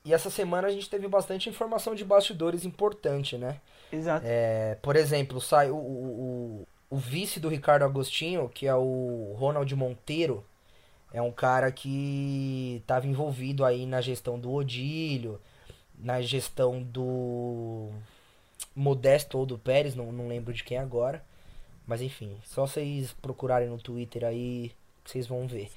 E essa semana a gente teve bastante informação de bastidores importante, né? Exato. É, por exemplo, sai o, o, o, vice do Ricardo Agostinho, que é o Ronald Monteiro, é um cara que estava envolvido aí na gestão do Odílio, na gestão do Modesto ou do Pérez, não, não lembro de quem agora. Mas enfim, só vocês procurarem no Twitter aí vocês vão ver.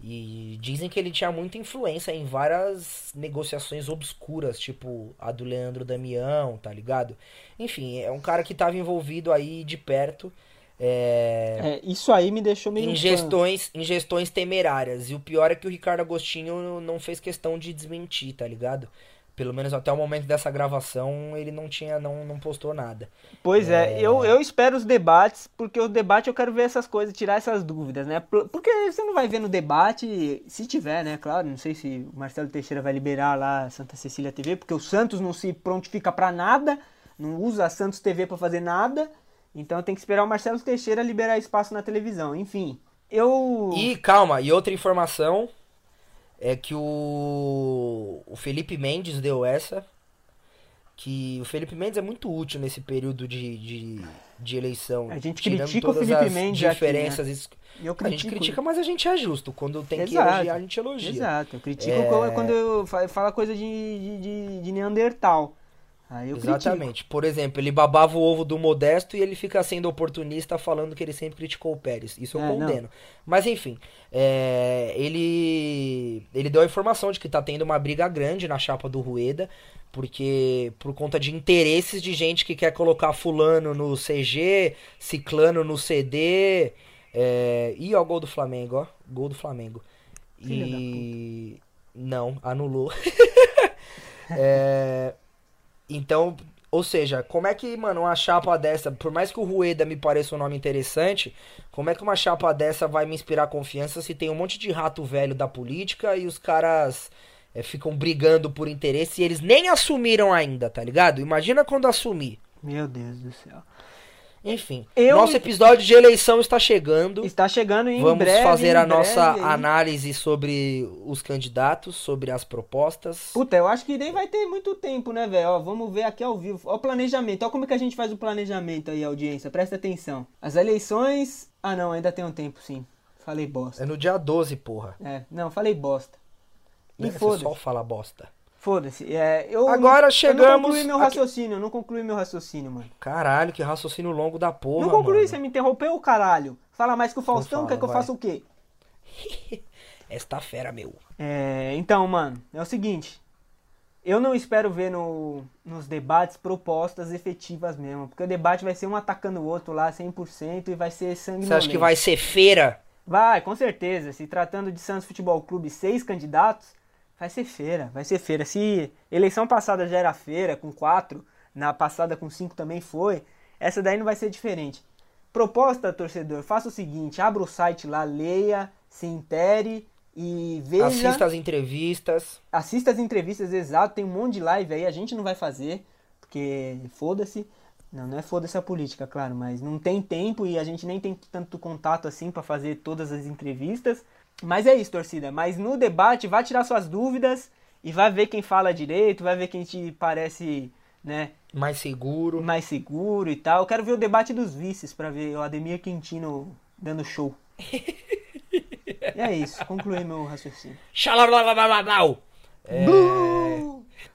E dizem que ele tinha muita influência em várias negociações obscuras, tipo a do Leandro Damião, tá ligado? Enfim, é um cara que tava envolvido aí de perto. É, É, isso aí me deixou meio. em gestões, em gestões temerárias. E o pior é que o Ricardo Agostinho não fez questão de desmentir, tá ligado? Pelo menos até o momento dessa gravação, ele não tinha, não, não postou nada. Pois é, eu, eu espero os debates, porque o debate eu quero ver essas coisas, tirar essas dúvidas, né? Por- Porque você não vai ver no debate, se tiver, né? Claro, não sei se o Marcelo Teixeira vai liberar lá a Santa Cecília TV, porque o Santos não se prontifica pra nada, não usa a Santos TV pra fazer nada, então tem que esperar o Marcelo Teixeira liberar espaço na televisão. Enfim, eu. E calma, e outra informação é que o, o Felipe Mendes deu essa. Que o Felipe Mendes é muito útil nesse período de, de, de eleição. A gente critica o Felipe as Mendes aqui, diferenças. isso- eu A gente critica, mas a gente é justo. Quando tem que Exato. elogiar, a gente elogia. Exato, eu critico É. quando eu fa- fala coisa de, de, de, de Neandertal. Eu critico. Exatamente. Por exemplo, ele babava o ovo do Modesto e ele fica sendo oportunista falando que ele sempre criticou o Pérez. Isso eu É, não. condeno. Mas enfim, é, ele ele deu a informação de que tá tendo uma briga grande na chapa do Rueda, porque por conta de interesses de gente que quer colocar fulano no CG, ciclano no CD. É... Ih, ó o gol do Flamengo, ó. Gol do Flamengo. Filha e. Não, anulou. é... Então, ou seja, como é que, mano, uma chapa dessa, por mais que o Rueda me pareça um nome interessante, como é que uma chapa dessa vai me inspirar confiança se tem um monte de rato velho da política e os caras é, ficam brigando por interesse e eles nem assumiram ainda, tá ligado? Imagina quando assumir. Meu Deus do céu. Enfim, Eu- nosso episódio de eleição está chegando. Está chegando em Vamos breve, fazer a nossa aí. análise sobre os candidatos, sobre as propostas. Puta, eu acho que nem vai ter muito tempo, né, velho? Vamos ver aqui ao vivo. Ó, o planejamento. Ó, como é que a gente faz o planejamento aí, audiência. Presta atenção. As eleições. Ah, não, ainda tem um tempo, sim. Falei bosta. É no dia 12, porra. É, não, falei bosta. E? Você foda-se. só fala bosta. Foda-se. É, eu Agora não, Eu chegamos não concluí meu aqui- raciocínio, eu não concluí meu raciocínio, mano. Caralho, que raciocínio longo da porra, não concluí, mano. você me interrompeu, caralho. Fala mais que o Faustão, fala, quer que eu vai. faça o quê? Esta fera, meu. É, então, mano, é o seguinte. Eu não espero ver no, nos debates propostas efetivas mesmo. Porque o debate vai ser um atacando o outro lá 100% e vai ser sangue Você acha que vai ser feira? Vai, com certeza. Se tratando de Santos Futebol Clube, seis candidatos, vai ser feira, vai ser feira. Se eleição passada já era feira, com quatro, na passada com cinco também foi, essa daí não vai ser diferente. Proposta, torcedor, faça o seguinte, abra o site lá, leia, se intere e veja... Assista as entrevistas. Assista as entrevistas, exato, tem um monte de live aí, a gente não vai fazer, porque foda-se. Não, não é foda-se a política, claro, mas não tem tempo e a gente nem tem tanto contato assim pra fazer todas as entrevistas. Mas é isso, torcida. Mas no debate, vai tirar suas dúvidas e vai ver quem fala direito, vai ver quem te parece, né, Mais seguro. mais seguro e tal. Eu quero ver o debate dos vices pra ver o Ademir Quintino dando show. e é isso, concluí meu raciocínio. É...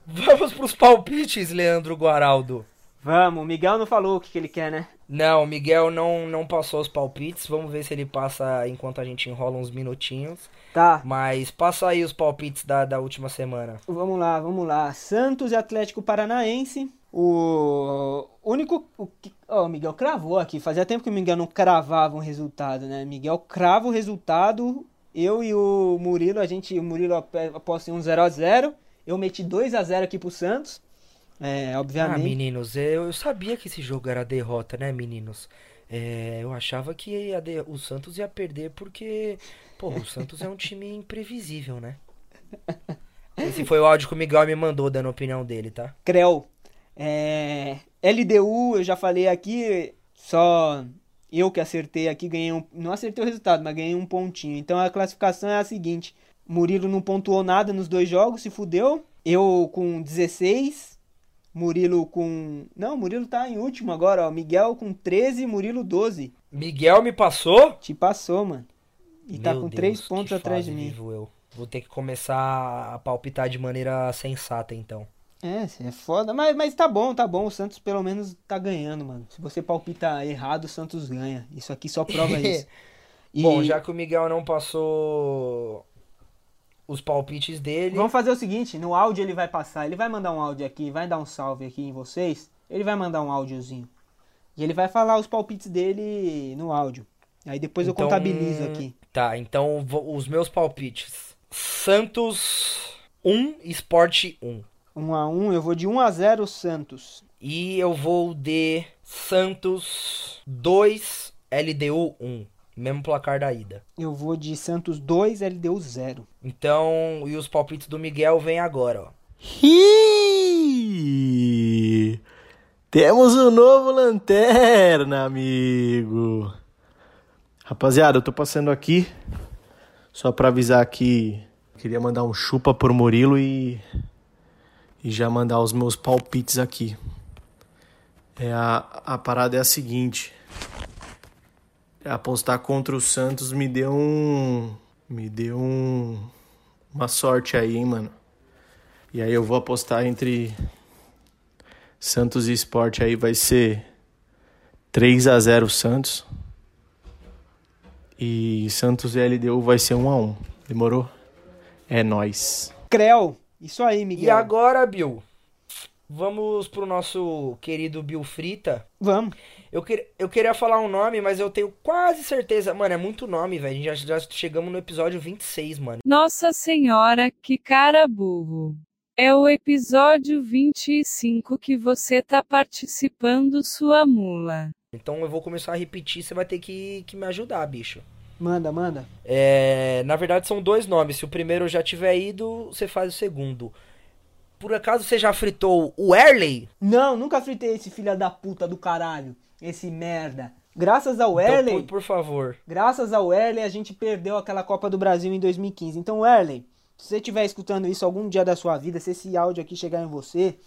Vamos pros palpites, Leandro Guaraldo. Vamos, o Miguel não falou o que, que ele quer, né? Não, o Miguel não, não passou os palpites. Vamos ver se ele passa enquanto a gente enrola uns minutinhos. Tá, Mas passa aí os palpites da, da última semana. vamos lá, vamos lá. Santos e Atlético Paranaense. O único. O que... Ó, o Miguel cravou aqui. Fazia tempo que o Miguel não cravava um resultado, né? Miguel crava o resultado. Eu e o Murilo, a gente. O Murilo ap- aposta em um 0x0. Eu meti 2x0 aqui pro Santos. É, Ah, obviamente. meninos, eu, eu sabia que esse jogo era derrota, né, meninos? É, eu achava que ia de- o Santos ia perder porque, pô, o Santos é um time imprevisível, né? Esse foi o áudio que o Miguel me mandou dando a opinião dele, tá? Creu. É, LDU, eu já falei aqui, só eu que acertei aqui, ganhei um. Não acertei o resultado, mas ganhei um pontinho. Então a classificação é a seguinte: Murilo não pontuou nada nos dois jogos, se fudeu. Eu com 16. Murilo com. Não, Murilo tá em último agora, ó. Miguel com 13, Murilo 12. Miguel me passou? Te passou, mano. E tá Meu com Deus, 3 que pontos atrás de mim. eu. Vou ter que começar a palpitar de maneira sensata, então. É, é foda, mas, mas tá bom, tá bom. O Santos pelo menos tá ganhando, mano. Se você palpita errado, o Santos ganha. Isso aqui só prova isso. E Bom, já que o Miguel não passou os palpites dele. vamos fazer o seguinte, no áudio ele vai passar, ele vai mandar um áudio aqui, vai dar um salve aqui em vocês, ele vai mandar um áudiozinho. E ele vai falar os palpites dele no áudio. Aí depois eu Então, contabilizo aqui. Tá, então os meus palpites. Santos 1, Sport 1. 1 a 1, eu vou de 1 a 0 Santos. E eu vou de Santos 2, LDU 1. Mesmo placar da ida. Eu vou de Santos 2, LDU 0. Então, e os palpites do Miguel vem agora, ó. Temos um novo lanterna, amigo. Rapaziada, eu tô passando aqui só pra avisar que queria mandar um chupa pro Murilo e e já mandar os meus palpites aqui. É a, a parada é a seguinte. Apostar contra o Santos me deu um me deu um uma sorte aí, hein, mano. E aí eu vou apostar entre Santos e Sport aí vai ser 3 a 0 Santos. E Santos e LDU vai ser 1 a 1. Demorou? É nós. Creu, isso aí, Miguel. E agora, Bill? Vamos pro nosso querido Bill Frita. Vamos. Eu, que, eu queria falar um nome, mas eu tenho quase certeza. Mano, é muito nome, velho. A gente já, já chegamos no episódio 26, mano. Nossa Senhora, que cara burro. É o episódio 25 que você tá participando, sua mula. Então eu vou começar a repetir, você vai ter que, que me ajudar, bicho. Manda, manda. É, na verdade são dois nomes. Se o primeiro já tiver ido, você faz o segundo. Por acaso você já fritou o Erley? Não, nunca fritei esse filho da puta do caralho. Esse merda. Graças ao Então, Erley, por, por favor. graças ao Erley, a gente perdeu aquela Copa do Brasil em 2015. Então, Erley, se você estiver escutando isso algum dia da sua vida, se esse áudio aqui chegar em você,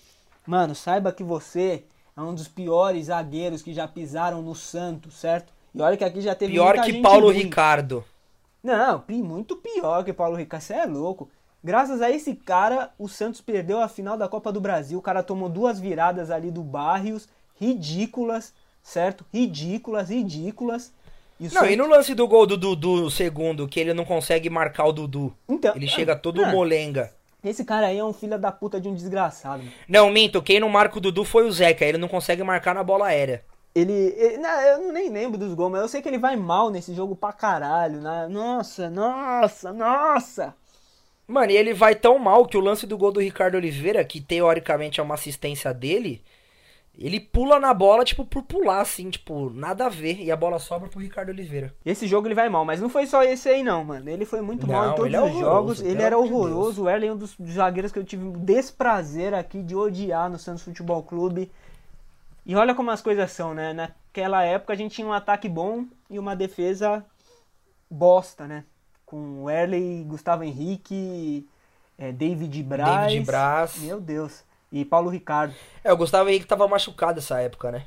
mano, saiba que você é um dos piores zagueiros que já pisaram no Santos, certo? E olha que aqui já teve Pior que Paulo ruim. Ricardo. Não, muito pior que Paulo Ricardo. Você é louco. Graças a esse cara, o Santos perdeu a final da Copa do Brasil. O cara tomou duas viradas ali do Barrios, ridículas, certo? Ridículas, ridículas. E o Não, e Santos- no lance do gol do Dudu, o segundo, que ele não consegue marcar o Dudu. Então, Ele chega todo ah, molenga. Esse cara aí é um filho da puta de um desgraçado. mano. Não, minto, quem não marca o Dudu foi o Zeca, ele não consegue marcar na bola aérea. Ele, ele- não, eu nem lembro dos gols, mas eu sei que ele vai mal nesse jogo pra caralho. né? Nossa, nossa, nossa. Mano, e ele vai tão mal que o lance do gol do Ricardo Oliveira, que teoricamente é uma assistência dele, ele pula na bola, tipo, por pular, assim, tipo, nada a ver, e a bola sobra pro Ricardo Oliveira. Esse jogo ele vai mal, mas não foi só esse aí não, mano. Ele foi muito mal em Não, todos é os jogos. Ele era horroroso. O Erlen é um dos zagueiros que eu tive o desprazer aqui de odiar no Santos Futebol Clube. E olha como as coisas são, né? Naquela época a gente tinha um ataque bom e uma defesa bosta, né? Com o Erley, Gustavo Henrique, eh, David Braz. David Braz. Meu Deus. E Paulo Ricardo. É, o Gustavo Henrique tava machucado essa época, né?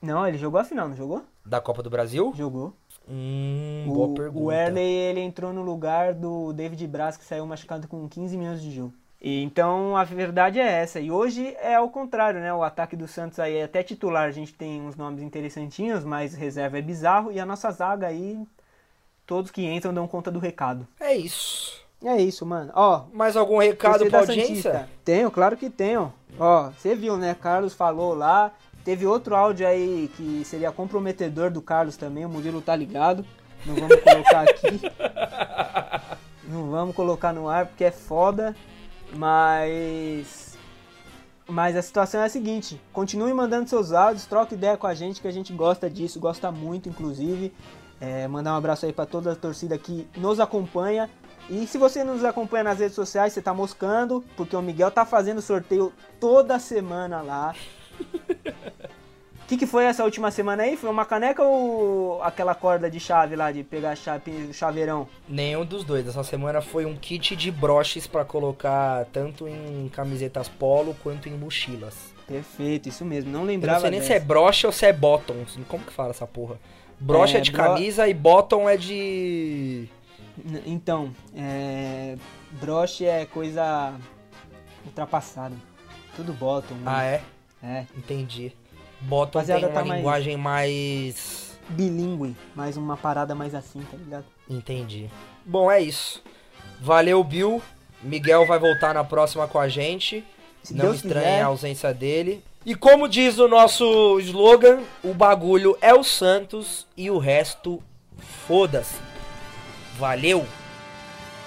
Não, ele jogou a final, não jogou? Da Copa do Brasil? Jogou. Hum, boa O, pergunta. o Erley ele entrou no lugar do David Braz que saiu machucado com 15 minutos de jogo. E, então a verdade é essa. E hoje é ao contrário, né? O ataque do Santos aí é até titular, a gente tem uns nomes interessantinhos, mas reserva é bizarro e a nossa zaga aí todos que entram dão conta do recado. É isso. É isso, mano. Ó, Mais algum recado pra audiência? Santista. Tenho, claro que tenho. Ó, você viu, né? Carlos falou lá. Teve outro áudio aí que seria comprometedor do Carlos também. O Murilo tá ligado. Não vamos colocar aqui. Não vamos colocar no ar porque é foda. Mas. Mas a situação é a seguinte: continue mandando seus áudios, troque ideia com a gente, que a gente gosta disso, gosta muito, inclusive. É, mandar um abraço aí para toda a torcida que nos acompanha. E se você não nos acompanha nas redes sociais, você tá moscando, porque o Miguel tá fazendo sorteio toda semana lá. O que, que foi essa última semana aí? Foi uma caneca ou aquela corda de chave lá, de pegar chave, chaveirão? Nenhum dos dois. Essa semana foi um kit de broches pra colocar tanto em camisetas polo quanto em mochilas. Perfeito, isso mesmo, não Eu lembrava não sei nem dessa. se é broche ou se é bottom. Como que fala essa porra? Broche é, É, de bro- camisa e bottom é de. Então, é... broche é coisa ultrapassada. Tudo bottom. né? Ah, é? É. Entendi. Bottom Rapaziada, tem uma tá mais- linguagem mais. bilíngue, mais uma parada mais assim, tá ligado? Entendi. Bom, é isso. Valeu, Bill. Miguel vai voltar na próxima com a gente. Se Não Deus estranhe quiser. a ausência dele. E como diz o nosso slogan, o bagulho é o Santos e o resto foda-se. Valeu!